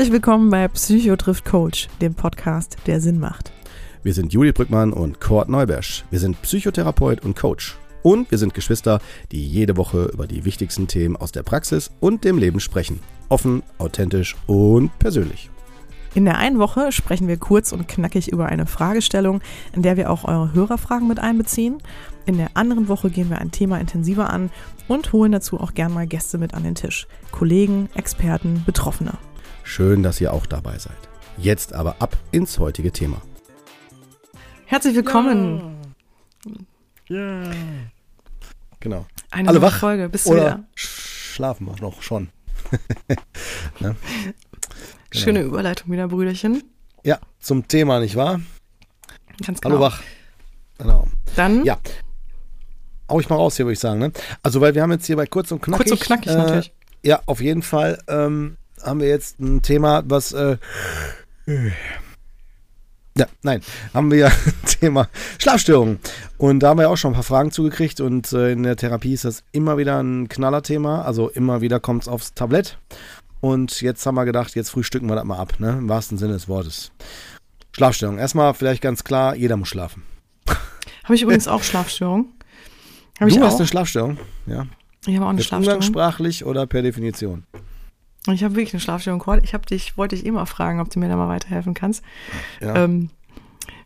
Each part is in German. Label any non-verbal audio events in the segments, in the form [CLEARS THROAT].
Herzlich willkommen bei Psycho trifft Coach, dem Podcast, der Sinn macht. Wir sind Juli Brückmann und Kurt Neubersch. Wir sind Psychotherapeut und Coach. Und wir sind Geschwister, die jede Woche über die wichtigsten Themen aus der Praxis und dem Leben sprechen. Offen, authentisch und persönlich. In der einen Woche sprechen wir kurz und knackig über eine Fragestellung, in der wir auch eure Hörerfragen mit einbeziehen. In der anderen Woche gehen wir ein Thema intensiver an und holen dazu auch gern mal Gäste mit an den Tisch. Kollegen, Experten, Betroffene. Schön, dass ihr auch dabei seid. Jetzt aber ab ins heutige Thema. Herzlich willkommen. Ja. ja. Genau. Eine Alle wach Folge. Bist du Oder wieder? Schlafen wir noch schon. [LAUGHS] ne? Genau. Schöne Überleitung wieder, Brüderchen. Ja, zum Thema, nicht wahr? Ganz genau. Hallo wach. Genau. Dann? Ja. Hau ich mal raus hier, würde ich sagen. Ne? Also, weil wir haben jetzt hier bei kurz und knackig. Kurz und knackig, äh, natürlich. Ja, auf jeden Fall ähm, haben wir jetzt ein Thema, was. Äh, ja, nein, haben wir ja [LAUGHS] ein Thema Schlafstörungen. Und da haben wir ja auch schon ein paar Fragen zugekriegt und äh, in der Therapie ist das immer wieder ein Knallerthema. Also immer wieder kommt es aufs Tablett. Und jetzt haben wir gedacht, jetzt frühstücken wir das mal ab, ne? Im wahrsten Sinne des Wortes. Schlafstörung. Erstmal vielleicht ganz klar, jeder muss schlafen. [LAUGHS] Habe ich übrigens auch Schlafstörung. Hab du hast auch? eine Schlafstörung, ja. Ich habe auch eine Jetzt Schlafstörung. Umgangssprachlich oder per Definition? Ich habe wirklich eine Schlafstörung. Ich habe dich, wollte dich immer fragen, ob du mir da mal weiterhelfen kannst. Ja. Ähm,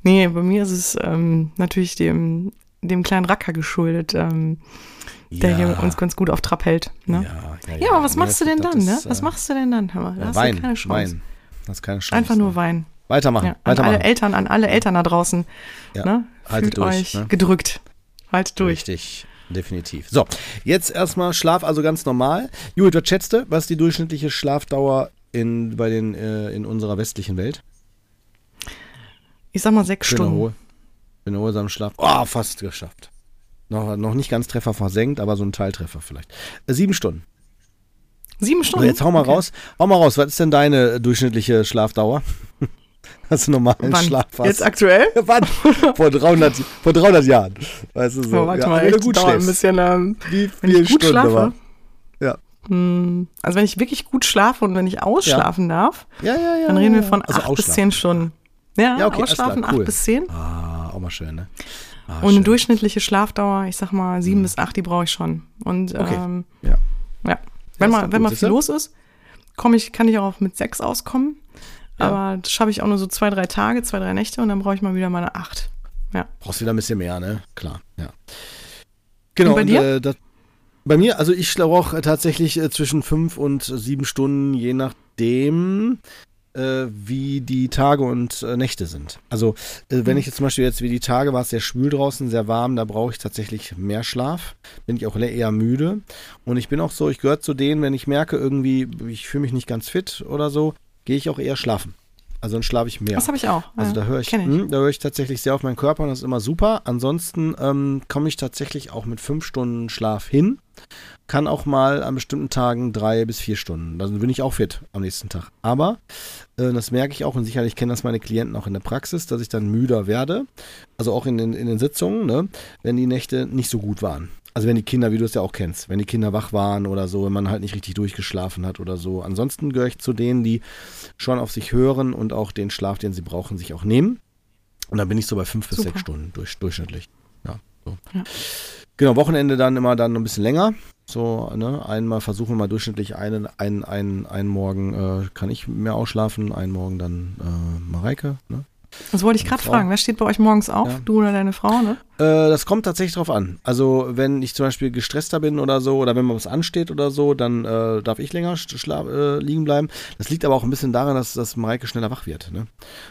nee, bei mir ist es ähm, natürlich dem, dem kleinen Racker geschuldet. Ähm, der ja. hier uns ganz gut auf Trab hält. Ne? Ja, ja, aber was machst du denn dann? Ne? Was machst du denn dann? Hör mal, da hast Wein, du keine Chance. Wein. Das ist keine Chance. Einfach nur Wein. Weitermachen. An alle Eltern, an alle Eltern da draußen. Ja, ne? Haltet Fühlt durch, euch ne? gedrückt. Haltet durch. Richtig. Definitiv. So, jetzt erstmal Schlaf, also ganz normal. Judith, was schätzt du, was ist die durchschnittliche Schlafdauer in, bei den, äh, in unserer westlichen Welt? Ich sag mal sechs Stunden. Ruhe. In erholsamen Schlaf. Oh, fast geschafft. Noch, noch nicht ganz Treffer versenkt, aber so ein Teiltreffer vielleicht. Äh, sieben Stunden. Sieben Stunden? So, jetzt hau mal Okay. raus. Hau mal raus. Was ist denn deine durchschnittliche Schlafdauer? [LAUGHS] [LAUGHS] Hast du normalen Wann? Schlaf fast? Jetzt aktuell? [LAUGHS] Wann? Vor 300, vor 300 Jahren. Weißt du so. Oh, warte ja, mal, ich gut dauert ein bisschen. Ähm, Wie gut Stunden schlafe. aber? Ja. Hm, Also wenn ich wirklich gut schlafe und wenn ich ausschlafen darf, Ja, ja, ja. dann reden wir ja. von also acht bis ausschlafen. zehn Stunden. Ja, Ja, okay, ausschlafen klar, cool. acht bis zehn. Ah, auch mal schön, ne? Ah, Und eine durchschnittliche Schlafdauer, ich sag mal sieben bis acht, die brauche ich schon. Und Okay. ähm, Ja. ja, wenn mal, wenn mal viel los ist, komme ich, kann ich auch mit sechs auskommen. Ja. Aber das schaffe ich auch nur so zwei, drei Tage, zwei, drei Nächte und dann brauche ich mal wieder meine acht. Ja. Brauchst wieder ein bisschen mehr, ne? Klar, ja. Genau. Und bei dir? äh, das, bei mir, also ich brauche tatsächlich äh, zwischen fünf und sieben Stunden, je nachdem, äh, wie die Tage und äh, Nächte sind. Also, äh, wenn Mhm. ich jetzt zum Beispiel jetzt wie die Tage war es sehr schwül draußen, sehr warm, da brauche ich tatsächlich mehr Schlaf. Bin ich auch eher müde. Und ich bin auch so, ich gehöre zu denen, wenn ich merke, irgendwie, ich fühle mich nicht ganz fit oder so, gehe ich auch eher schlafen. Also dann schlafe ich mehr. Das habe ich auch. Also ja, da höre ich, ich. hm, da höre ich tatsächlich sehr auf meinen Körper und das ist immer super. Ansonsten ähm, komme ich tatsächlich auch mit fünf Stunden Schlaf hin. Kann auch mal an bestimmten Tagen drei bis vier Stunden. Dann bin ich auch fit am nächsten Tag. Aber äh, das merke ich auch und sicherlich kennen das meine Klienten auch in der Praxis, dass ich dann müder werde. Also auch in den, in den Sitzungen, ne, wenn die Nächte nicht so gut waren. Also wenn die Kinder, wie du es ja auch kennst, wenn die Kinder wach waren oder so, wenn man halt nicht richtig durchgeschlafen hat oder so. Ansonsten gehöre ich zu denen, die schon auf sich hören und auch den Schlaf, den sie brauchen, sich auch nehmen. Und dann bin ich so bei fünf bis Super. sechs Stunden durch, durchschnittlich. Ja, so. Ja. Genau, Wochenende dann immer dann ein bisschen länger. So, ne, einmal versuchen wir mal durchschnittlich einen, einen, einen, einen Morgen äh, kann ich mehr ausschlafen, einen Morgen dann äh, Mareike. Ne? Das wollte ich gerade fragen. Wer steht bei euch morgens auf? Ja. Du oder deine Frau, ne? Äh, das kommt tatsächlich drauf an. Also, wenn ich zum Beispiel gestresster bin oder so, oder wenn mal was ansteht oder so, dann äh, darf ich länger äh, liegen bleiben. Das liegt aber auch ein bisschen daran, dass, dass Mareike schneller wach wird, ne?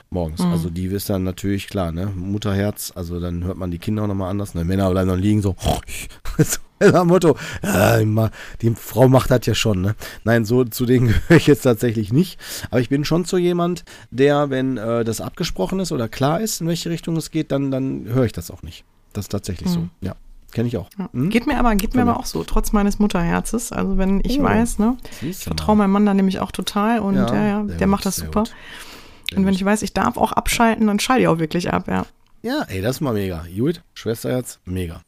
Morgens. Mhm. Also, die ist dann natürlich klar, ne? Mutterherz, also dann hört man die Kinder auch nochmal anders. Ne? Männer bleiben dann liegen so. [LAUGHS] so am Motto, ja, immer, die Frau macht das ja schon, ne? Nein, so zu denen [LAUGHS] gehöre ich jetzt tatsächlich nicht. Aber ich bin schon so jemand, der, wenn äh, das abgesprochen ist oder klar ist, in welche Richtung es geht, dann, dann höre ich das auch nicht. Das ist tatsächlich so. Mhm. Ja, kenne ich auch. Ja. Hm? Geht mir aber, geht mir aber auch so, trotz meines Mutterherzes. Also wenn ich Oh. weiß, ne, ich vertraue meinem Mann da nämlich auch total und ja, ja, sehr der gut, macht das super. Und wenn ich weiß, ich darf auch abschalten, dann schalte ich auch wirklich ab, ja. Ja, ey, das ist mal mega. Judith, Schwesterherz, mega.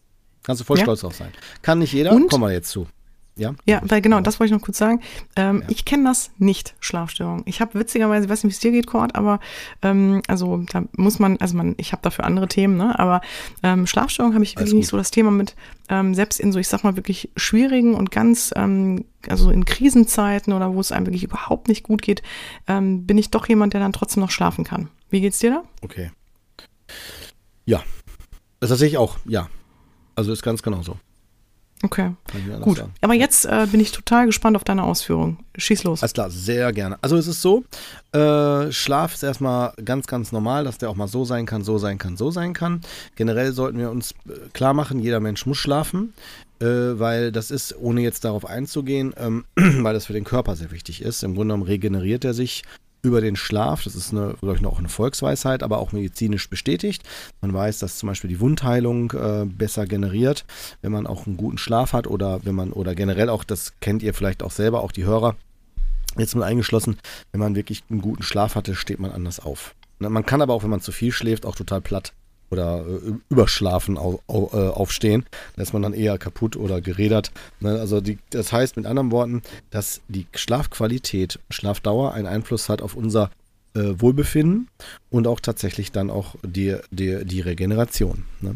Kannst du voll Ja. stolz drauf sein. Kann nicht jeder, Und? kommen wir jetzt zu. Ja, ja, weil genau, das wollte ich noch kurz sagen. Ähm, ja. Ich kenne das nicht, Schlafstörung. Ich habe witzigerweise, ich weiß nicht, wie es dir geht, Cord, aber ähm, also da muss man, also man, ich habe dafür andere Themen, ne? Aber ähm, Schlafstörung habe ich wirklich nicht so das Thema mit, ähm, selbst in so, ich sag mal, wirklich schwierigen und ganz, ähm, also in Krisenzeiten oder wo es einem wirklich überhaupt nicht gut geht, ähm, bin ich doch jemand, der dann trotzdem noch schlafen kann. Wie geht's dir da? Okay. Ja. Das tatsächlich auch, ja. Also ist ganz genau so. Okay, gut. Sagen. Aber jetzt äh, bin ich total gespannt auf deine Ausführung. Schieß los. Alles klar, sehr gerne. Also es ist so, äh, Schlaf ist erstmal ganz, ganz normal, dass der auch mal so sein kann, so sein kann, so sein kann. Generell sollten wir uns äh, klar machen, jeder Mensch muss schlafen, äh, weil das ist, ohne jetzt darauf einzugehen, ähm, [CLEARS THROAT] weil das für den Körper sehr wichtig ist. Im Grunde genommen regeneriert er sich über den Schlaf. Das ist, glaube ich, noch eine Volksweisheit, aber auch medizinisch bestätigt. Man weiß, dass zum Beispiel die Wundheilung äh, besser generiert, wenn man auch einen guten Schlaf hat oder wenn man, oder generell auch, das kennt ihr vielleicht auch selber, auch die Hörer, jetzt mal eingeschlossen, wenn man wirklich einen guten Schlaf hatte, steht man anders auf. Man kann aber auch, wenn man zu viel schläft, auch total platt oder äh, überschlafen au, au, äh, aufstehen. Da ist man dann eher kaputt oder gerädert. Ne? Also die, das heißt mit anderen Worten, dass die Schlafqualität, Schlafdauer einen Einfluss hat auf unser äh, Wohlbefinden und auch tatsächlich dann auch die, die, die Regeneration. Ne?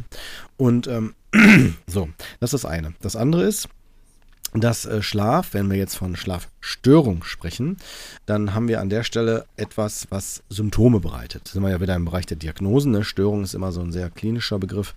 Und ähm, [CLEARS THROAT] so, das ist das eine. Das andere ist, dass äh, Schlaf, wenn wir jetzt von Schlafstörung sprechen, dann haben wir an der Stelle etwas, was Symptome bereitet. Da sind wir ja wieder im Bereich der Diagnosen. Ne? Störung ist immer so ein sehr klinischer Begriff.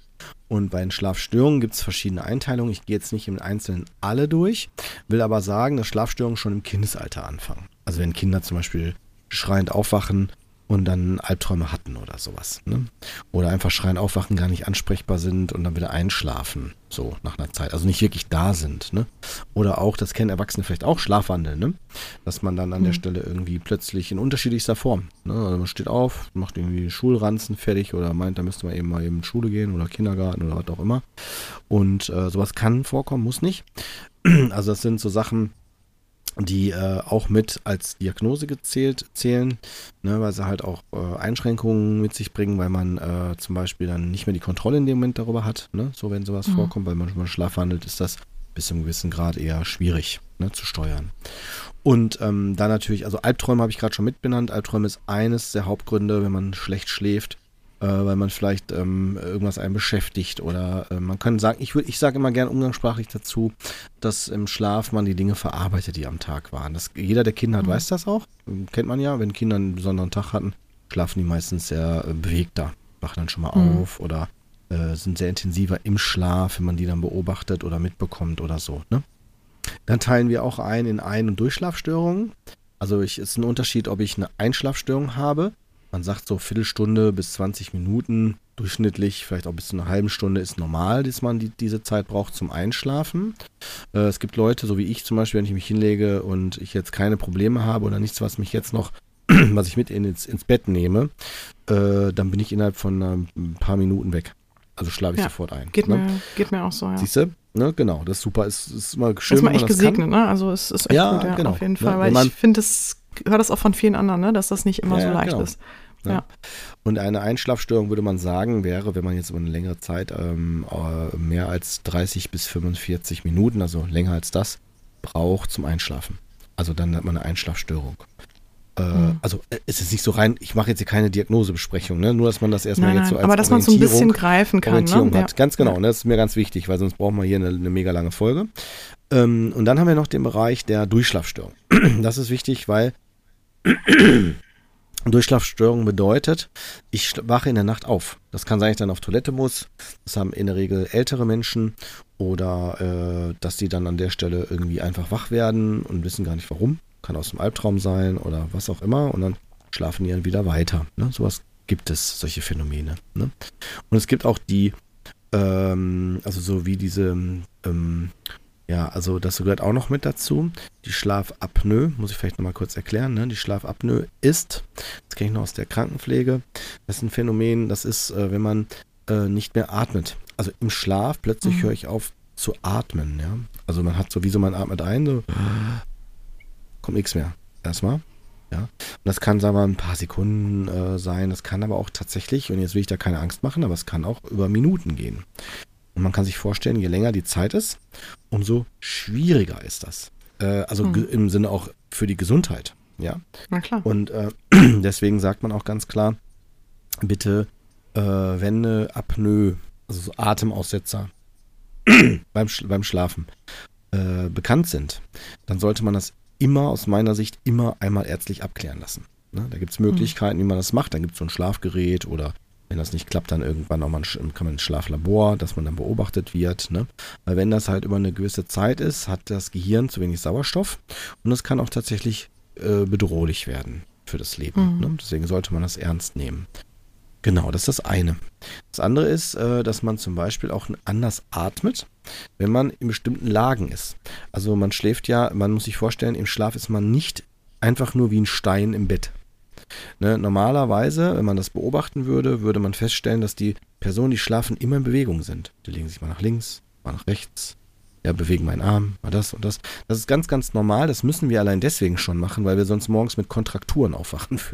Und bei den Schlafstörungen gibt es verschiedene Einteilungen. Ich gehe jetzt nicht im Einzelnen alle durch, will aber sagen, dass Schlafstörungen schon im Kindesalter anfangen. Also wenn Kinder zum Beispiel schreiend aufwachen und dann Albträume hatten oder sowas. Ne? Oder einfach schreien, aufwachen, gar nicht ansprechbar sind und dann wieder einschlafen, so nach einer Zeit. Also nicht wirklich da sind. Ne? Oder auch, das kennen Erwachsene vielleicht auch, Schlafwandel, ne? dass man dann an mhm. der Stelle irgendwie plötzlich in unterschiedlichster Form, ne? also man steht auf, macht irgendwie Schulranzen fertig oder meint, da müsste man eben mal eben in Schule gehen oder Kindergarten oder was auch immer. Und äh, sowas kann vorkommen, muss nicht. [CLEARS THROAT] Also das sind so Sachen, die äh, auch mit als Diagnose gezählt zählen, ne, weil sie halt auch äh, Einschränkungen mit sich bringen, weil man äh, zum Beispiel dann nicht mehr die Kontrolle in dem Moment darüber hat. Ne? So wenn sowas mhm. vorkommt, weil man schon mal Schlaf handelt, ist das bis zu einem gewissen Grad eher schwierig ne, zu steuern. Und ähm, dann natürlich, also Albträume habe ich gerade schon mitbenannt. Albträume ist eines der Hauptgründe, wenn man schlecht schläft, äh, weil man vielleicht ähm, irgendwas einen beschäftigt oder äh, man kann sagen, ich, ich sage immer gern umgangssprachlich dazu, dass im Schlaf man die Dinge verarbeitet, die am Tag waren. Das, jeder, der Kinder hat, mhm. weiß das auch. Kennt man ja, wenn Kinder einen besonderen Tag hatten, schlafen die meistens sehr äh, bewegter, wachen dann schon mal mhm. auf oder äh, sind sehr intensiver im Schlaf, wenn man die dann beobachtet oder mitbekommt oder so. Ne? Dann teilen wir auch ein in Ein- und Durchschlafstörungen. Also es ist ein Unterschied, ob ich eine Einschlafstörung habe man sagt so Viertelstunde bis 20 Minuten durchschnittlich, vielleicht auch bis zu einer halben Stunde ist normal, dass man die, diese Zeit braucht zum Einschlafen. Äh, es gibt Leute, so wie ich zum Beispiel, wenn ich mich hinlege und ich jetzt keine Probleme habe oder nichts, was mich jetzt noch, [CLEARS THROAT] was ich mit ins, ins Bett nehme, äh, dann bin ich innerhalb von ein paar Minuten weg. Also schlafe ich ja, sofort ein. Geht, ne? mir, geht mir auch so, ja. Siehst du? Ne, genau, das ist super. Es ist immer schön, das ist man echt gesegnet, ne? Also es ist echt ja, gut, ja, genau. auf jeden ne, Fall. Ne? Weil ich finde, das höre das auch von vielen anderen, ne? dass das nicht immer ja, so leicht genau. ist. Ne? Ja. Und eine Einschlafstörung würde man sagen, wäre, wenn man jetzt über eine längere Zeit ähm, äh, mehr als 30 bis 45 Minuten, also länger als das, braucht zum Einschlafen. Also dann hat man eine Einschlafstörung. Äh, mhm. Also äh, es ist nicht so rein, ich mache jetzt hier keine Diagnosebesprechung, ne? nur dass man das erstmal nein, jetzt so als Aber dass man so ein bisschen greifen kann. Orientierung ne? hat. Ja. Ganz genau, ne? das ist mir ganz wichtig, weil sonst brauchen wir hier eine, eine mega lange Folge. Ähm, und dann haben wir noch den Bereich der Durchschlafstörung. [CLEARS THROAT] Das ist wichtig, weil Durchschlafstörung bedeutet, ich wache in der Nacht auf. Das kann sein, dass ich dann auf Toilette muss. Das haben in der Regel ältere Menschen oder äh, dass die dann an der Stelle irgendwie einfach wach werden und wissen gar nicht warum. Kann aus dem Albtraum sein oder was auch immer und dann schlafen die dann wieder weiter. Ne? Sowas gibt es, solche Phänomene. Ne? Und es gibt auch die, ähm, also so wie diese ähm, ja, also das gehört auch noch mit dazu. Die Schlafapnoe, muss ich vielleicht nochmal kurz erklären. Ne? Die Schlafapnoe ist, das kenne ich noch aus der Krankenpflege, das ist ein Phänomen, das ist, äh, wenn man äh, nicht mehr atmet. Also im Schlaf plötzlich mhm. höre ich auf zu atmen. Ja? Also man hat so, wie so man atmet ein, so kommt nichts mehr. Erstmal. Ja. Und das kann, sagen wir, ein paar Sekunden äh, sein. Das kann aber auch tatsächlich, und jetzt will ich da keine Angst machen, aber es kann auch über Minuten gehen. Und man kann sich vorstellen, je länger die Zeit ist, umso schwieriger ist das. Äh, also hm. im Sinne auch für die Gesundheit. Ja. Na klar. Und äh, [CLEARS THROAT] deswegen sagt man auch ganz klar, bitte, äh, wenn eine Apnoe, also so Atemaussetzer [CLEARS THROAT] beim, beim Schlafen äh, bekannt sind, dann sollte man das immer aus meiner Sicht immer einmal ärztlich abklären lassen. Ne? Da gibt es Möglichkeiten, wie man das macht. Dann gibt es so ein Schlafgerät oder wenn das nicht klappt, dann irgendwann auch mal ein, kann man ins Schlaflabor, dass man dann beobachtet wird. Ne? Weil wenn das halt über eine gewisse Zeit ist, hat das Gehirn zu wenig Sauerstoff und das kann auch tatsächlich äh, bedrohlich werden für das Leben. Mhm. Ne? Deswegen sollte man das ernst nehmen. Genau, das ist das eine. Das andere ist, äh, dass man zum Beispiel auch anders atmet, wenn man in bestimmten Lagen ist. Also man schläft ja, man muss sich vorstellen, im Schlaf ist man nicht einfach nur wie ein Stein im Bett. Ne, normalerweise, wenn man das beobachten würde, würde man feststellen, dass die Personen, die schlafen, immer in Bewegung sind. Die legen sich mal nach links, mal nach rechts, ja, bewegen meinen Arm, mal das und das. Das ist ganz, ganz normal. Das müssen wir allein deswegen schon machen, weil wir sonst morgens mit Kontrakturen aufwachen [LAUGHS]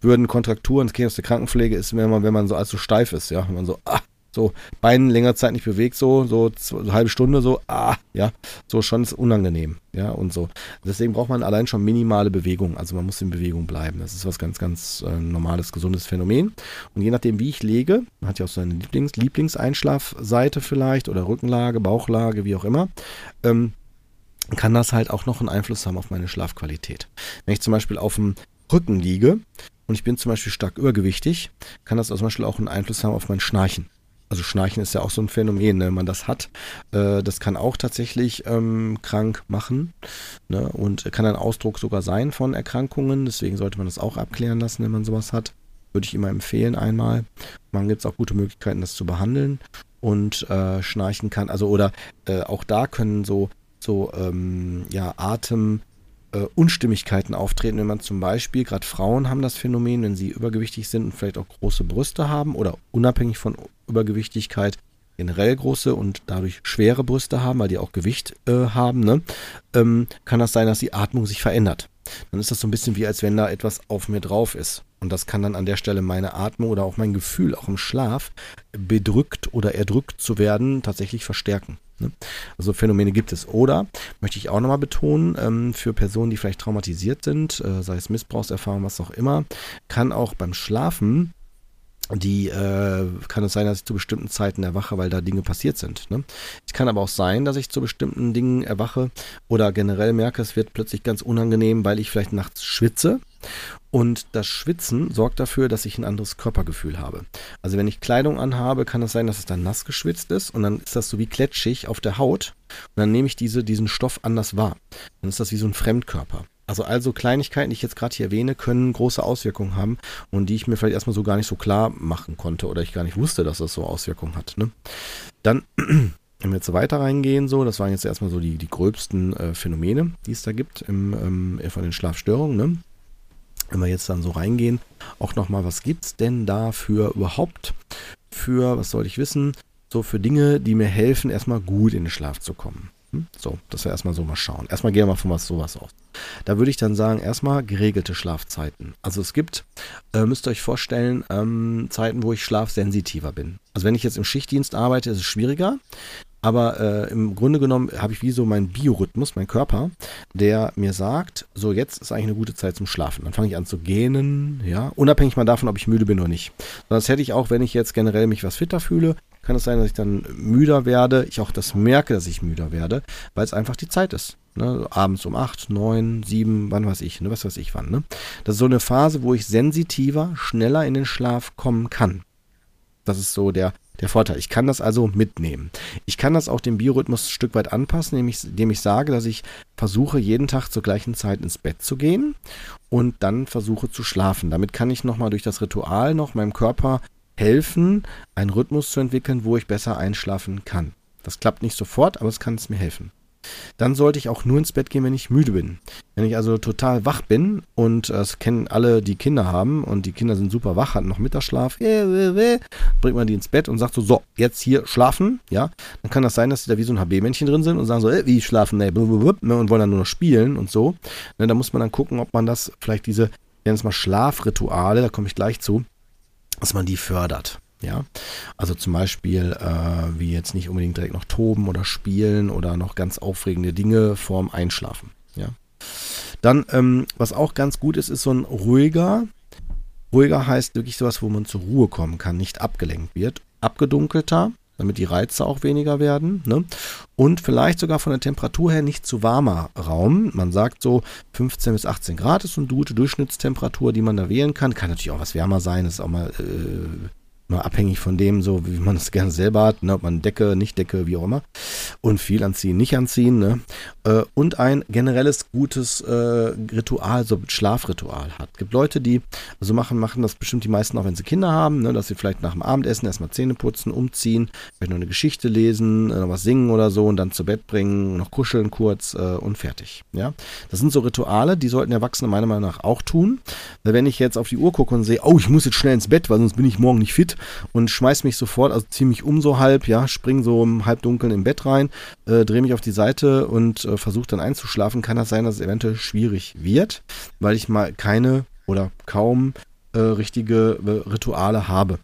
würden. Kontrakturen, das kennt aus der Krankenpflege, ist, wenn man, wenn man so allzu steif ist, ja, wenn man so, ah, so Beinen länger Zeit nicht bewegt, so, so, so halbe Stunde, so, ah, ja, so schon ist unangenehm, ja, und so. Deswegen braucht man allein schon minimale Bewegung, also man muss in Bewegung bleiben. Das ist was ganz, ganz äh, normales, gesundes Phänomen. Und je nachdem, wie ich lege, man hat ja auch seine Lieblings Lieblingseinschlafseite vielleicht oder Rückenlage, Bauchlage, wie auch immer, ähm, kann das halt auch noch einen Einfluss haben auf meine Schlafqualität. Wenn ich zum Beispiel auf dem Rücken liege und ich bin zum Beispiel stark übergewichtig, kann das zum Beispiel auch einen Einfluss haben auf mein Schnarchen also Schnarchen ist ja auch so ein Phänomen, ne? wenn man das hat. Äh, das kann auch tatsächlich ähm, krank machen ne? und kann ein Ausdruck sogar sein von Erkrankungen. Deswegen sollte man das auch abklären lassen, wenn man sowas hat. Würde ich immer empfehlen einmal. Man gibt es auch gute Möglichkeiten, das zu behandeln. Und äh, Schnarchen kann, also oder äh, auch da können so, so ähm, ja, Atem äh, Unstimmigkeiten auftreten, wenn man zum Beispiel, gerade Frauen haben das Phänomen, wenn sie übergewichtig sind und vielleicht auch große Brüste haben oder unabhängig von Übergewichtigkeit generell große und dadurch schwere Brüste haben, weil die auch Gewicht äh, haben, ne? ähm, kann das sein, dass die Atmung sich verändert. Dann ist das so ein bisschen wie, als wenn da etwas auf mir drauf ist. Und das kann dann an der Stelle meine Atmung oder auch mein Gefühl, auch im Schlaf, bedrückt oder erdrückt zu werden, tatsächlich verstärken. Ne? Also Phänomene gibt es. Oder, möchte ich auch nochmal betonen, ähm, für Personen, die vielleicht traumatisiert sind, äh, sei es Missbrauchserfahrung, was auch immer, kann auch beim Schlafen die äh, kann es sein, dass ich zu bestimmten Zeiten erwache, weil da Dinge passiert sind. Ne? Es kann aber auch sein, dass ich zu bestimmten Dingen erwache oder generell merke, es wird plötzlich ganz unangenehm, weil ich vielleicht nachts schwitze. Und das Schwitzen sorgt dafür, dass ich ein anderes Körpergefühl habe. Also wenn ich Kleidung anhabe, kann es sein, dass es dann nass geschwitzt ist und dann ist das so wie kletschig auf der Haut und dann nehme ich diese, diesen Stoff anders wahr. Dann ist das wie so ein Fremdkörper. Also also Kleinigkeiten, die ich jetzt gerade hier erwähne, können große Auswirkungen haben und die ich mir vielleicht erstmal so gar nicht so klar machen konnte oder ich gar nicht wusste, dass das so Auswirkungen hat. Ne? Dann, [CLEARS THROAT] wenn wir jetzt weiter reingehen, so, das waren jetzt erstmal so die, die gröbsten äh, Phänomene, die es da gibt im, ähm, von den Schlafstörungen. Ne? Wenn wir jetzt dann so reingehen, auch nochmal, was gibt es denn da für überhaupt für, was soll ich wissen, so für Dinge, die mir helfen, erstmal gut in den Schlaf zu kommen. Hm? So, dass wir erstmal so mal schauen. Erstmal gehen wir mal von was sowas aus. Da würde ich dann sagen, erstmal geregelte Schlafzeiten. Also es gibt, äh, müsst ihr euch vorstellen, ähm, Zeiten, wo ich schlafsensitiver bin. Also wenn ich jetzt im Schichtdienst arbeite, ist es schwieriger. Aber äh, im Grunde genommen habe ich wie so meinen Biorhythmus, mein Körper, der mir sagt, so jetzt ist eigentlich eine gute Zeit zum Schlafen. Dann fange ich an zu gähnen, ja, unabhängig mal davon, ob ich müde bin oder nicht. Das hätte ich auch, wenn ich jetzt generell mich was fitter fühle, kann es sein, dass ich dann müder werde, ich auch das merke, dass ich müder werde, weil es einfach die Zeit ist. Ne? Abends um 8, 9, 7, wann weiß ich, ne? was weiß ich wann. Ne? Das ist so eine Phase, wo ich sensitiver, schneller in den Schlaf kommen kann. Das ist so der, der Vorteil. Ich kann das also mitnehmen. Ich kann das auch dem Biorhythmus ein Stück weit anpassen, indem ich, indem ich sage, dass ich versuche, jeden Tag zur gleichen Zeit ins Bett zu gehen und dann versuche zu schlafen. Damit kann ich nochmal durch das Ritual noch meinem Körper helfen, einen Rhythmus zu entwickeln, wo ich besser einschlafen kann. Das klappt nicht sofort, aber es kann es mir helfen. Dann sollte ich auch nur ins Bett gehen, wenn ich müde bin. Wenn ich also total wach bin und das kennen alle, die Kinder haben und die Kinder sind super wach, hatten noch Mittagsschlaf, äh, äh, äh, bringt man die ins Bett und sagt so, so, jetzt hier schlafen, ja, dann kann das sein, dass sie da wie so ein HB-Männchen drin sind und sagen so, äh, wie schlafen, ne, und wollen dann nur noch spielen und so. Ne, da muss man dann gucken, ob man das vielleicht diese, nennen es mal Schlafrituale, da komme ich gleich zu, dass man die fördert. Ja, also zum Beispiel, äh, wie jetzt nicht unbedingt direkt noch toben oder spielen oder noch ganz aufregende Dinge vorm Einschlafen. Ja. Dann, ähm, was auch ganz gut ist, ist so ein ruhiger. Ruhiger heißt wirklich sowas, wo man zur Ruhe kommen kann, nicht abgelenkt wird. Abgedunkelter, damit die Reize auch weniger werden. Ne? Und vielleicht sogar von der Temperatur her nicht zu warmer Raum. Man sagt so 15 bis 18 Grad ist so eine gute Durchschnittstemperatur, die man da wählen kann. Kann natürlich auch was wärmer sein, ist auch mal äh, Mal abhängig von dem, so wie man es [LAUGHS] gerne selber hat, ne, ob man Decke, nicht Decke, wie auch immer. Und viel anziehen, nicht anziehen. Ne? Äh, und ein generelles gutes äh, Ritual, so Schlafritual hat. Es gibt Leute, die so machen, machen das bestimmt die meisten auch, wenn sie Kinder haben, ne, dass sie vielleicht nach dem Abendessen erstmal Zähne putzen, umziehen, vielleicht noch eine Geschichte lesen, äh, noch was singen oder so und dann zu Bett bringen, noch kuscheln kurz äh, und fertig. Ja? Das sind so Rituale, die sollten Erwachsene meiner Meinung nach auch tun. Wenn ich jetzt auf die Uhr gucke und sehe, oh, ich muss jetzt schnell ins Bett, weil sonst bin ich morgen nicht fit, und schmeiß mich sofort, also ziemlich um so halb, ja, spring so im Halbdunkeln im Bett rein, äh, drehe mich auf die Seite und äh, versuche dann einzuschlafen, kann das sein, dass es eventuell schwierig wird, weil ich mal keine oder kaum äh, richtige äh, Rituale habe.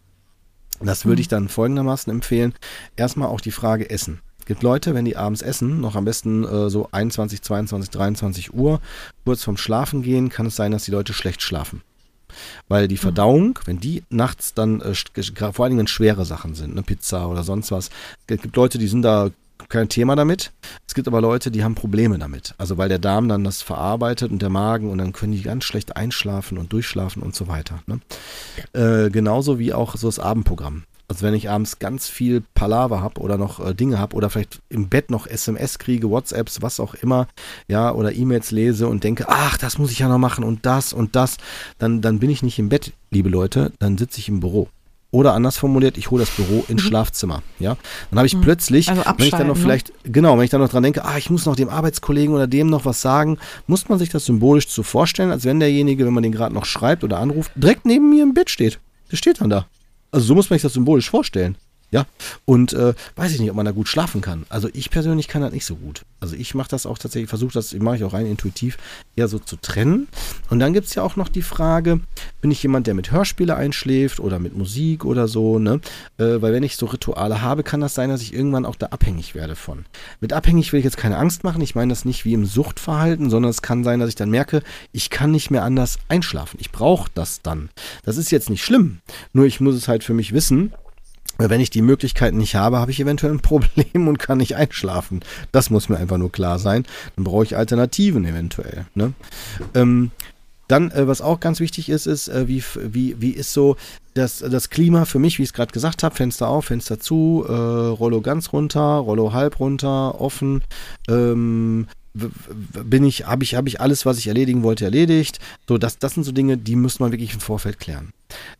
Das würde ich mhm. dann folgendermaßen empfehlen. Erstmal auch die Frage Essen. Es gibt Leute, wenn die abends essen, noch am besten äh, so 21, 22, 23 Uhr, kurz vorm Schlafen gehen, kann es sein, dass die Leute schlecht schlafen. Weil die Verdauung, wenn die nachts dann äh, vor allen Dingen schwere Sachen sind, eine Pizza oder sonst was, es gibt Leute, die sind da kein Thema damit. Es gibt aber Leute, die haben Probleme damit. Also weil der Darm dann das verarbeitet und der Magen und dann können die ganz schlecht einschlafen und durchschlafen und so weiter. Ne? Äh, genauso wie auch so das Abendprogramm. Also wenn ich abends ganz viel Palaver habe oder noch äh, Dinge habe oder vielleicht im Bett noch SMS kriege, WhatsApps, was auch immer, ja, oder E-Mails lese und denke, ach, das muss ich ja noch machen und das und das, dann, dann bin ich nicht im Bett, liebe Leute, dann sitze ich im Büro. Oder anders formuliert, ich hole das Büro ins mhm. Schlafzimmer. Ja, dann habe ich mhm. plötzlich, also wenn ich dann noch ne? vielleicht, genau, wenn ich dann noch dran denke, ah, ich muss noch dem Arbeitskollegen oder dem noch was sagen, muss man sich das symbolisch so vorstellen, als wenn derjenige, wenn man den gerade noch schreibt oder anruft, direkt neben mir im Bett steht. Der steht dann da. Also so muss man sich das symbolisch vorstellen. Ja, und äh, weiß ich nicht, ob man da gut schlafen kann. Also ich persönlich kann das nicht so gut. Also ich mache das auch tatsächlich, versuche das, mache ich auch rein intuitiv, eher so zu trennen. Und dann gibt es ja auch noch die Frage, bin ich jemand, der mit Hörspiele einschläft oder mit Musik oder so, ne? Äh, weil wenn ich so Rituale habe, kann das sein, dass ich irgendwann auch da abhängig werde von. Mit abhängig will ich jetzt keine Angst machen. Ich meine das nicht wie im Suchtverhalten, sondern es kann sein, dass ich dann merke, ich kann nicht mehr anders einschlafen. Ich brauche das dann. Das ist jetzt nicht schlimm. Nur ich muss es halt für mich wissen, wenn ich die Möglichkeit nicht habe, habe ich eventuell ein [LAUGHS] Problem und kann nicht einschlafen. Das muss mir einfach nur klar sein. Dann brauche ich Alternativen eventuell. Ne? Ähm, dann, äh, was auch ganz wichtig ist, ist, äh, wie, wie, wie ist so das, das Klima für mich, wie ich es gerade gesagt habe, Fenster auf, Fenster zu, äh, Rollo ganz runter, Rollo halb runter, offen, ähm, bin ich, habe ich, habe ich alles, was ich erledigen wollte, erledigt. So, das, das sind so Dinge, die muss man wirklich im Vorfeld klären.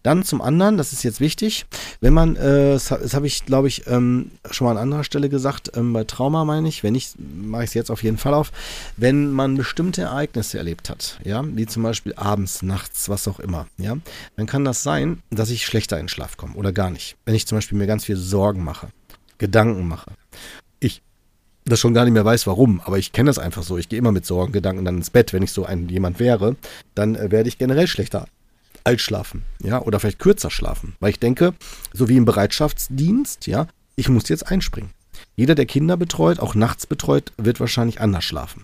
Dann zum anderen, das ist jetzt wichtig, wenn man, äh, das, das habe ich, glaube ich, ähm, schon mal an anderer Stelle gesagt, ähm, bei Trauma meine ich, wenn ich, mache ich es jetzt auf jeden Fall auf, wenn man bestimmte Ereignisse erlebt hat, ja, wie zum Beispiel abends, nachts, was auch immer, ja, dann kann das sein, dass ich schlechter in Schlaf komme oder gar nicht. Wenn ich zum Beispiel mir ganz viel Sorgen mache, Gedanken mache. Ich das schon gar nicht mehr weiß, warum, aber ich kenne das einfach so. Ich gehe immer mit Sorgen, Gedanken dann ins Bett, wenn ich so ein jemand wäre, dann äh, werde ich generell schlechter altschlafen, ja, oder vielleicht kürzer schlafen, weil ich denke, so wie im Bereitschaftsdienst, ja, ich muss jetzt einspringen. Jeder, der Kinder betreut, auch nachts betreut, wird wahrscheinlich anders schlafen.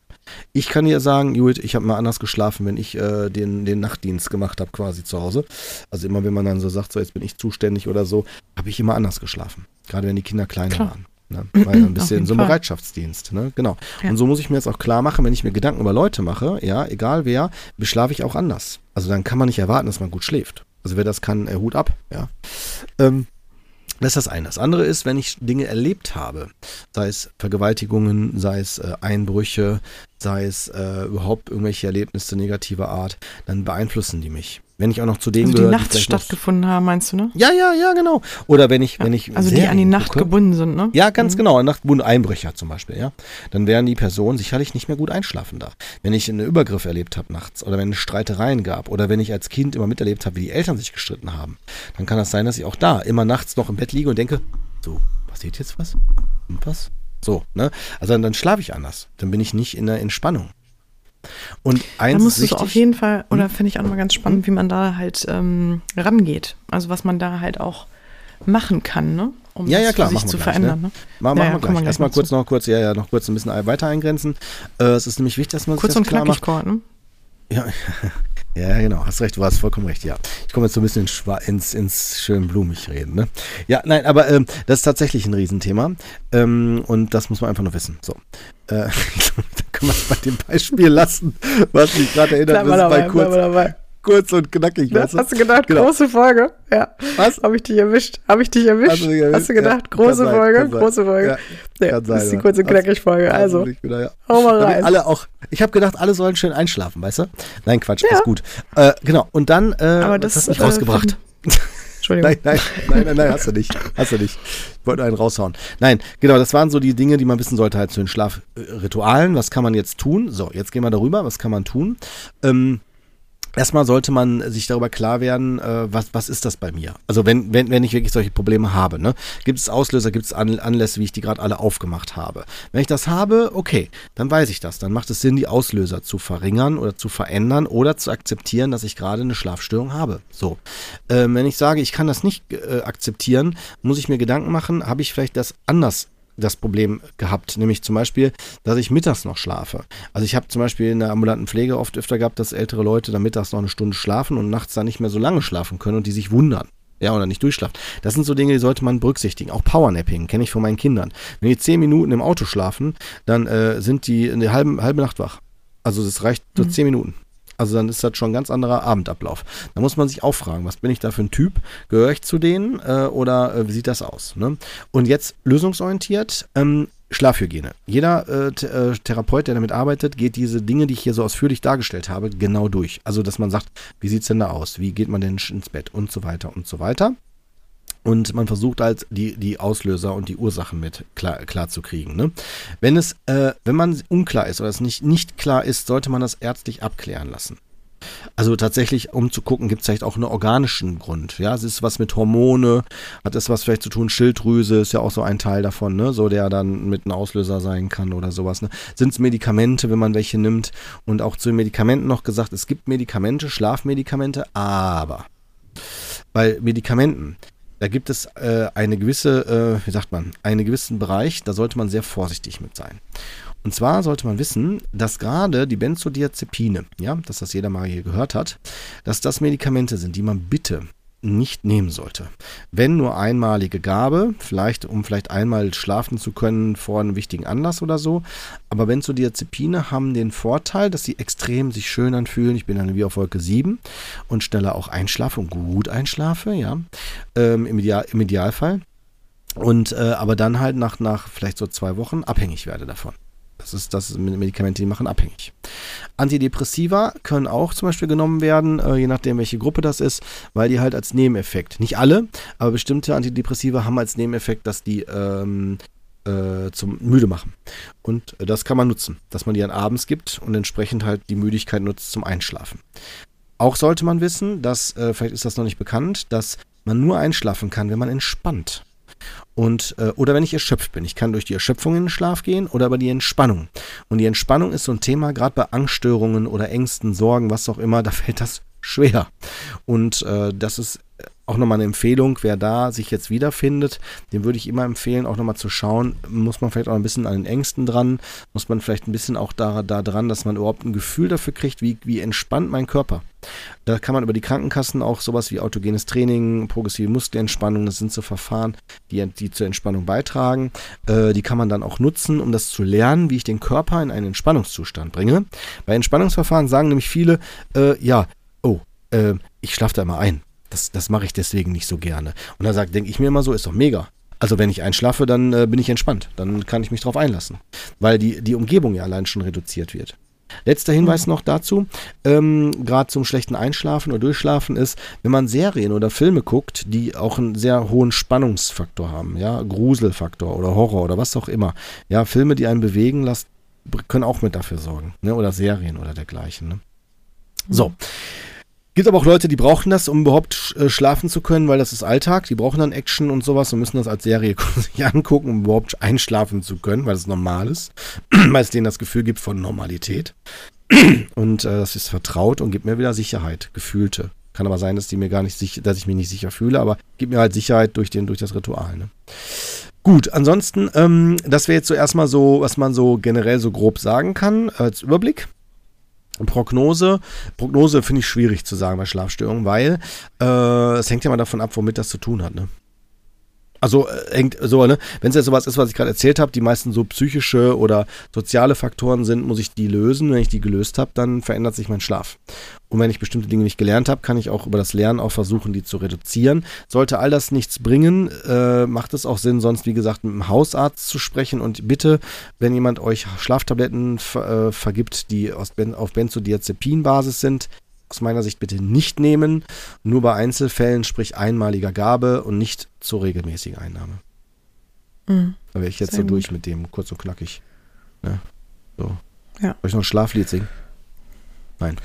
Ich kann dir sagen, Judith, ich habe mal anders geschlafen, wenn ich äh, den, den Nachtdienst gemacht habe, quasi zu Hause. Also immer, wenn man dann so sagt, so jetzt bin ich zuständig oder so, habe ich immer anders geschlafen. Gerade wenn die Kinder kleiner Klar. waren. Ne? Weil ein bisschen so ein Bereitschaftsdienst, ne? Genau. Ja. Und so muss ich mir jetzt auch klar machen, wenn ich mir Gedanken über Leute mache, ja, egal wer, beschlafe ich auch anders. Also dann kann man nicht erwarten, dass man gut schläft. Also wer das kann, äh, Hut ab, ja. Ähm, das ist das eine. Das andere ist, wenn ich Dinge erlebt habe, sei es Vergewaltigungen, sei es äh, Einbrüche, sei es äh, überhaupt irgendwelche Erlebnisse negativer Art, dann beeinflussen die mich. Wenn ich auch noch zu denen also die gehöre, nachts die stattgefunden haben, meinst du, ne? Ja, ja, ja, genau. Oder wenn ich, ja. wenn ich also die an die Nacht gucke, gebunden sind, ne? Ja, ganz mhm. genau, an Nachtgebunden Einbrecher zum Beispiel, ja. Dann werden die Personen sicherlich nicht mehr gut einschlafen da. Wenn ich einen Übergriff erlebt habe nachts oder wenn es Streitereien gab oder wenn ich als Kind immer miterlebt habe, wie die Eltern sich gestritten haben, dann kann das sein, dass ich auch da immer nachts noch im Bett liege und denke, so, passiert jetzt was? Und was? So, ne? Also dann, dann schlafe ich anders. Dann bin ich nicht in der Entspannung. Und eins da musst du auf jeden Fall, oder hm? finde ich auch nochmal ganz spannend, wie man da halt ähm, rangeht. Also was man da halt auch machen kann, ne? Um ja, ja, klar, sich zu gleich, verändern. Ne? Ne? Machen, ja, machen wir gleich. Erstmal kurz noch kurz, ja, ja, noch kurz ein bisschen weiter eingrenzen. Äh, es ist nämlich wichtig, dass man kurz sich und das klar knackig, macht. Gordon. Ja, [LAUGHS] ja, genau, hast recht, du hast vollkommen recht, ja. Ich komme jetzt so ein bisschen ins, ins schön blumig reden, ne? Ja, nein, aber ähm, das ist tatsächlich ein Riesenthema ähm, und das muss man einfach nur wissen. So, äh, [LAUGHS] da können wir es bei dem Beispiel lassen, was mich gerade erinnert, Bleib mal dabei, kurz, bleib mal dabei. Kurz und knackig. Ja, weißt du? hast du gedacht, Genau. große Folge? Ja. Was? Habe ich dich erwischt? Habe ich dich erwischt? Hast du erwischt? Hast du gedacht, Ja, große sein, Folge? Große Folge. Ja, sein, das ist die kurze knackig Folge. Also, Wieder, ja. hau mal rein. alle auch. Ich habe gedacht, alle sollen schön einschlafen, weißt du? Nein, Quatsch, Ja. ist gut. Äh, genau. Und dann, äh, Aber das hast du nicht äh, rausgebracht. [LAUGHS] Entschuldigung. Nein, nein, nein, nein, nein, hast du nicht. Hast du nicht. Ich wollte einen raushauen. Nein, genau, das waren so die Dinge, die man wissen sollte halt zu den Schlafritualen. Was kann man jetzt tun? So, jetzt gehen wir darüber. Was kann man tun? Ähm, Erstmal sollte man sich darüber klar werden, äh, was, was ist das bei mir? Also wenn, wenn, wenn ich wirklich solche Probleme habe, ne? Gibt es Auslöser, gibt es An Anlässe, wie ich die gerade alle aufgemacht habe? Wenn ich das habe, okay, dann weiß ich das. Dann macht es Sinn, die Auslöser zu verringern oder zu verändern oder zu akzeptieren, dass ich gerade eine Schlafstörung habe. So. Ähm, wenn ich sage, ich kann das nicht äh, akzeptieren, muss ich mir Gedanken machen, habe ich vielleicht das anders das Problem gehabt, nämlich zum Beispiel, dass ich mittags noch schlafe. Also ich habe zum Beispiel in der ambulanten Pflege oft öfter gehabt, dass ältere Leute dann mittags noch eine Stunde schlafen und nachts dann nicht mehr so lange schlafen können und die sich wundern. Ja, oder nicht durchschlafen. Das sind so Dinge, die sollte man berücksichtigen. Auch Powernapping kenne ich von meinen Kindern. Wenn die zehn Minuten im Auto schlafen, dann äh, sind die eine halbe, halbe Nacht wach. Also das reicht so Mhm. zehn Minuten. Also dann ist das schon ein ganz anderer Abendablauf. Da muss man sich auch fragen, was bin ich da für ein Typ? Gehöre ich zu denen äh, oder äh, wie sieht das aus? Ne? Und jetzt lösungsorientiert, ähm, Schlafhygiene. Jeder äh, äh, Therapeut, der damit arbeitet, geht diese Dinge, die ich hier so ausführlich dargestellt habe, genau durch. Also, dass man sagt, wie sieht es denn da aus? Wie geht man denn ins Bett? Und so weiter und so weiter. Und man versucht halt die, die Auslöser und die Ursachen mit klar, klar zu kriegen. Ne? Wenn es, äh, wenn man unklar ist oder es nicht, nicht klar ist, sollte man das ärztlich abklären lassen. Also tatsächlich, um zu gucken, gibt es vielleicht auch einen organischen Grund. Ja, es ist was mit Hormone, hat es was vielleicht zu tun, Schilddrüse ist ja auch so ein Teil davon, ne? So der dann mit einem Auslöser sein kann oder sowas. Ne? Sind es Medikamente, wenn man welche nimmt? Und auch zu den Medikamenten noch gesagt, es gibt Medikamente, Schlafmedikamente, aber bei Medikamenten, da gibt es äh, eine gewisse, äh, wie sagt man, einen gewissen Bereich, da sollte man sehr vorsichtig mit sein. Und zwar sollte man wissen, dass gerade die Benzodiazepine, ja, dass das jeder mal hier gehört hat, dass das Medikamente sind, die man bitte nicht nehmen sollte. Wenn nur einmalige Gabe, vielleicht um vielleicht einmal schlafen zu können vor einem wichtigen Anlass oder so. Aber Benzodiazepine haben den Vorteil, dass sie extrem sich schön anfühlen. Ich bin dann wie auf Wolke 7 und schneller auch einschlafe und gut einschlafe, ja, ähm, im, Ideal, im Idealfall. Und äh, aber dann halt nach, nach vielleicht so zwei Wochen abhängig werde davon. Das ist das Medikamente, die machen abhängig. Antidepressiva können auch zum Beispiel genommen werden, äh, je nachdem, welche Gruppe das ist, weil die halt als Nebeneffekt, nicht alle, aber bestimmte Antidepressiva haben als Nebeneffekt, dass die ähm, äh, zum müde machen. Und äh, das kann man nutzen, dass man die dann abends gibt und entsprechend halt die Müdigkeit nutzt zum Einschlafen. Auch sollte man wissen, dass, äh, vielleicht ist das noch nicht bekannt, dass man nur einschlafen kann, wenn man entspannt. Und, äh, oder wenn ich erschöpft bin. Ich kann durch die Erschöpfung in den Schlaf gehen oder über die Entspannung. Und die Entspannung ist so ein Thema, gerade bei Angststörungen oder Ängsten, Sorgen, was auch immer, da fällt das schwer. Und äh, das ist auch nochmal eine Empfehlung, wer da sich jetzt wiederfindet, dem würde ich immer empfehlen, auch nochmal zu schauen, muss man vielleicht auch ein bisschen an den Ängsten dran, muss man vielleicht ein bisschen auch da, da dran, dass man überhaupt ein Gefühl dafür kriegt, wie, wie entspannt mein Körper. Da kann man über die Krankenkassen auch sowas wie autogenes Training, progressive Muskelentspannung, das sind so Verfahren, die, die zur Entspannung beitragen. Äh, die kann man dann auch nutzen, um das zu lernen, wie ich den Körper in einen Entspannungszustand bringe. Bei Entspannungsverfahren sagen nämlich viele, äh, ja, äh, ich schlafe da immer ein. Das, das mache ich deswegen nicht so gerne. Und da denke ich mir immer so, ist doch mega. Also wenn ich einschlafe, dann äh, bin ich entspannt. Dann kann ich mich darauf einlassen. Weil die, die Umgebung ja allein schon reduziert wird. Letzter Hinweis noch dazu, ähm, gerade zum schlechten Einschlafen oder Durchschlafen ist, wenn man Serien oder Filme guckt, die auch einen sehr hohen Spannungsfaktor haben, ja, Gruselfaktor oder Horror oder was auch immer. Ja, Filme, die einen bewegen lassen, können auch mit dafür sorgen, ne? Oder Serien oder dergleichen. Ne? So. Gibt aber auch Leute, die brauchen das, um überhaupt äh, schlafen zu können, weil das ist Alltag. Die brauchen dann Action und sowas und müssen das als Serie [LAUGHS] sich angucken, um überhaupt einschlafen zu können, weil es normal ist. [CLEARS THROAT] weil es denen das Gefühl gibt von Normalität. [CLEARS THROAT] Und äh, das ist vertraut und gibt mir wieder Sicherheit, gefühlte Kann aber sein, dass die mir gar nicht sicher, dass ich mich nicht sicher fühle, aber gibt mir halt Sicherheit durch, den, durch das Ritual. Ne? Gut, ansonsten, ähm, das wäre jetzt so erstmal so, was man so generell so grob sagen kann, als Überblick. Prognose. Prognose finde ich schwierig zu sagen bei Schlafstörungen, weil äh, es hängt ja mal davon ab, womit das zu tun hat. Ne? Also äh, hängt so, ne? Wenn es jetzt sowas ist, was ich gerade erzählt habe, die meisten so psychische oder soziale Faktoren sind, muss ich die lösen. Wenn ich die gelöst habe, dann verändert sich mein Schlaf. Und wenn ich bestimmte Dinge nicht gelernt habe, kann ich auch über das Lernen auch versuchen, die zu reduzieren. Sollte all das nichts bringen, äh, macht es auch Sinn, sonst wie gesagt mit dem Hausarzt zu sprechen. Und bitte, wenn jemand euch Schlaftabletten äh, vergibt, die aus ben auf Benzodiazepinbasis sind, aus meiner Sicht bitte nicht nehmen. Nur bei Einzelfällen, sprich einmaliger Gabe und nicht zur regelmäßigen Einnahme. Mhm. Da wäre ich jetzt Sehr so gut. durch mit dem, kurz und knackig. Ja, so. Ja. Soll ich noch ein Schlaflied singen? Nein.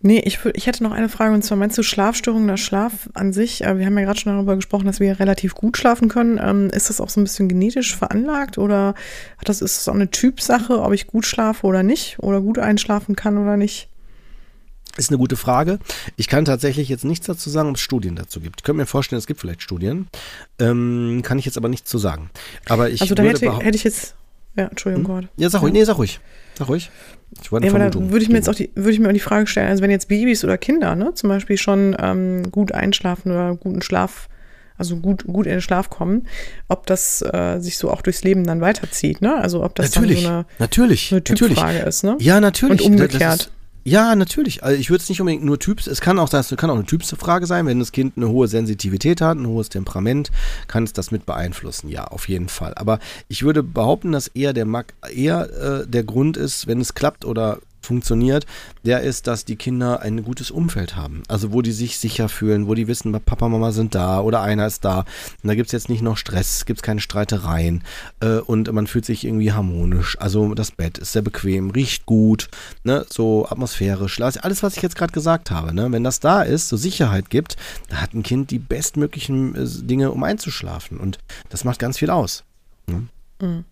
Nee, ich, ich hätte noch eine Frage und zwar meinst du Schlafstörungen oder Schlaf an sich? Äh, wir haben ja gerade schon darüber gesprochen, dass wir relativ gut schlafen können. Ähm, ist das auch so ein bisschen genetisch veranlagt oder das, ist das auch eine Typsache, ob ich gut schlafe oder nicht oder gut einschlafen kann oder nicht? Ist eine gute Frage. Ich kann tatsächlich jetzt nichts dazu sagen, ob es Studien dazu gibt. Ich könnte mir vorstellen, es gibt vielleicht Studien. Ähm, kann ich jetzt aber nichts zu sagen. Aber ich also da hätte, hätte ich jetzt. Ja, Entschuldigung, hm? Gott. Ja, sag ruhig. Nee, sag ruhig. Sag ruhig. Ich wollte ja, da würde ich mir jetzt auch die, würde ich mir auch die Frage stellen, also wenn jetzt Babys oder Kinder, ne, zum Beispiel schon ähm, gut einschlafen oder guten Schlaf, also gut, gut in den Schlaf kommen, ob das äh, sich so auch durchs Leben dann weiterzieht, ne? Also ob das natürlich, dann so eine, natürlich, eine Typfrage natürlich. ist, ne? Ja, natürlich. Und umgekehrt. Ja, natürlich. Also ich würde es nicht unbedingt nur Typs, es kann auch das kann auch eine Typsfrage sein, wenn das Kind eine hohe Sensitivität hat, ein hohes Temperament, kann es das mit beeinflussen. Ja, auf jeden Fall. Aber ich würde behaupten, dass eher der eher äh, der Grund ist, wenn es klappt oder funktioniert, der ist, dass die Kinder ein gutes Umfeld haben. Also wo die sich sicher fühlen, wo die wissen, Papa, Mama sind da oder einer ist da. Und da gibt es jetzt nicht noch Stress, gibt es keine Streitereien äh, und man fühlt sich irgendwie harmonisch. Also das Bett ist sehr bequem, riecht gut, ne, so atmosphärisch. Also alles, was ich jetzt gerade gesagt habe, ne, wenn das da ist, so Sicherheit gibt, da hat ein Kind die bestmöglichen äh, Dinge, um einzuschlafen. Und das macht ganz viel aus. Ne? Mhm.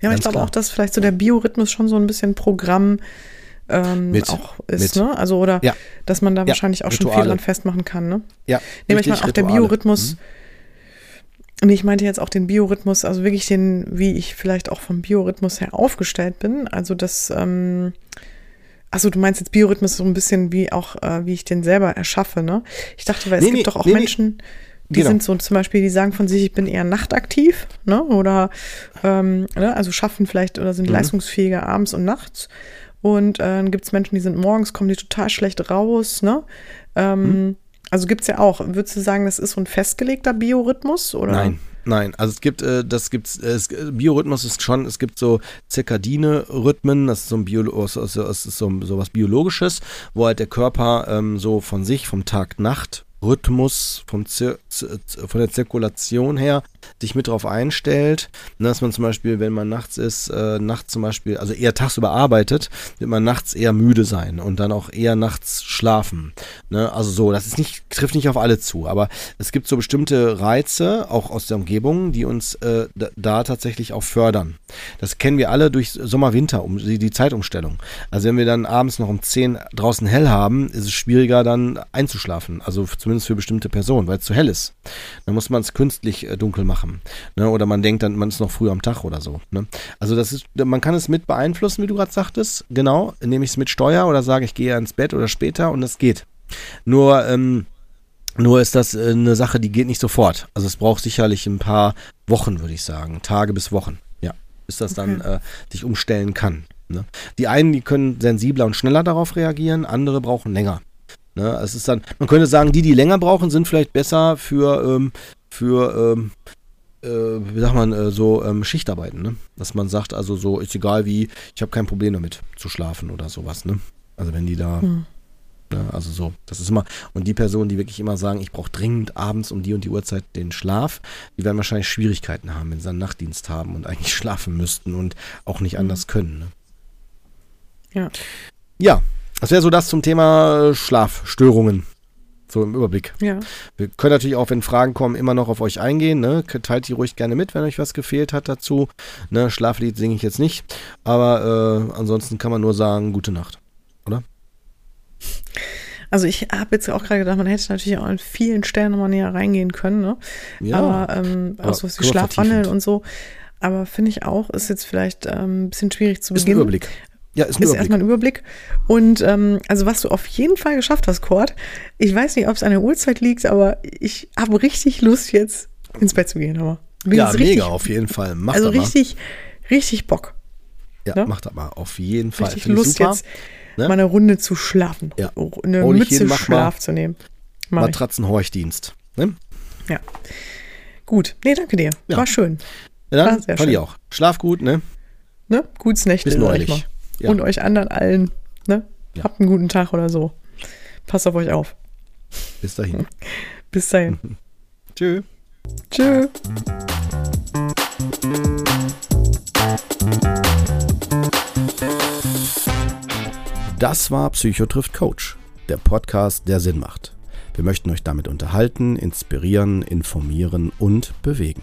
Ja, ich glaube auch, dass vielleicht so der Biorhythmus schon so ein bisschen Programm ähm, mit, auch ist, mit. ne? Also oder ja. dass man da ja, wahrscheinlich auch Rituale. schon viel dran festmachen kann, ne? Ja. Nee, ich meine auch der Biorhythmus. Mhm. Und ich meinte jetzt auch den Biorhythmus, also wirklich den, wie ich vielleicht auch vom Biorhythmus her aufgestellt bin. Also das, ähm, also du meinst jetzt Biorhythmus so ein bisschen wie auch, äh, wie ich den selber erschaffe, ne? Ich dachte, weil es nee, gibt doch auch nee, Menschen, die genau. sind so zum Beispiel, die sagen von sich, ich bin eher nachtaktiv, ne? Oder ähm, ne? also schaffen vielleicht oder sind mhm. leistungsfähiger abends und nachts. Und äh, dann gibt es Menschen, die sind morgens, kommen die total schlecht raus. Ne? Ähm, hm. Also gibt es ja auch. Würdest du sagen, das ist so ein festgelegter Biorhythmus? Oder? Nein, Nein, also es gibt, äh, das gibt's, äh, es, Biorhythmus ist schon, es gibt so zirkadine Rhythmen, das ist so ein Bio, das ist so, so was Biologisches, wo halt der Körper ähm, so von sich, vom Tag-Nacht Rhythmus vom Zir von der Zirkulation her sich mit darauf einstellt, ne, dass man zum Beispiel, wenn man nachts ist, äh, nachts zum Beispiel, also eher tagsüber arbeitet, wird man nachts eher müde sein und dann auch eher nachts schlafen. Ne? Also so, das ist nicht, trifft nicht auf alle zu, aber es gibt so bestimmte Reize, auch aus der Umgebung, die uns äh, da, da, tatsächlich auch fördern. Das kennen wir alle durch Sommer-Winter, um die, die Zeitumstellung. Also wenn wir dann abends noch um 10 draußen hell haben, ist es schwieriger dann einzuschlafen. Also zumindest für bestimmte Personen, weil es zu hell ist. Dann muss man es künstlich äh, dunkel machen. Ne? Oder man denkt dann, man ist noch früh am Tag oder so. Ne? Also das ist, man kann es mit beeinflussen, wie du gerade sagtest. Genau, nehme ich es mit Steuer oder sage ich gehe ins Bett oder später und es geht. Nur, ähm, nur ist das äh, eine Sache, die geht nicht sofort. Also es braucht sicherlich ein paar Wochen, würde ich sagen. Tage bis Wochen. Ja. Bis das okay. dann äh, sich umstellen kann. Ne? Die einen, die können sensibler und schneller darauf reagieren, andere brauchen länger. Ne? Es ist dann, man könnte sagen, die, die länger brauchen, sind vielleicht besser für, ähm, für ähm, äh, wie sagt man, äh, so ähm, Schichtarbeiten, ne? Dass man sagt, also so, ist egal wie, ich habe kein Problem damit zu schlafen oder sowas, ne? Also wenn die da, hm. ne? also so, das ist immer, und die Personen, die wirklich immer sagen, ich brauche dringend abends um die und die Uhrzeit den Schlaf, die werden wahrscheinlich Schwierigkeiten haben, wenn sie einen Nachtdienst haben und eigentlich [LAUGHS] schlafen müssten und auch nicht hm. anders können, ne? Ja. Ja, das wäre so das zum Thema Schlafstörungen. So im Überblick. Ja. Wir können natürlich auch, wenn Fragen kommen, immer noch auf euch eingehen. Ne? Teilt die ruhig gerne mit, wenn euch was gefehlt hat dazu. Ne? Schlaflied singe ich jetzt nicht. Aber äh, ansonsten kann man nur sagen, gute Nacht. Oder? Also ich habe jetzt auch gerade gedacht, man hätte natürlich auch an vielen Stellen nochmal näher reingehen können, ne? Ja, aber ähm, auch so was wie Schlafwandeln und so. Aber finde ich auch, ist jetzt vielleicht ähm, ein bisschen schwierig zu ist ein beginnen. Überblick. Ja, ist ein Ist Überblick. erstmal ein Überblick. Und ähm, also was du auf jeden Fall geschafft hast, Cord, ich weiß nicht, ob es an der Uhrzeit liegt, aber ich habe richtig Lust, jetzt ins Bett zu gehen. Aber Ja, mega richtig, auf jeden Fall. Mach Also das mal. richtig, richtig Bock. Ja, ne? mach das mal. Auf jeden Fall. Richtig Finde ich Lust super. jetzt Ne? mal eine Runde zu schlafen. Ja. Eine Hol Mütze mal. Schlaf zu nehmen. Mach. Matratzenhorchdienst. Ne? Ja. Gut. Nee, danke dir. Ja. War schön. Ja, War dann sehr fand ich schön. auch. Schlaf gut, ne? Ne? Gutes Nächte. Bis neulich. Ja. Und euch anderen allen. Ne? Ja. Habt einen guten Tag oder so. Passt auf euch auf. Bis dahin. [LAUGHS] Bis dahin. [LAUGHS] Tschö. Tschö. Das war Psycho trifft Coach, der Podcast, der Sinn macht. Wir möchten euch damit unterhalten, inspirieren, informieren und bewegen.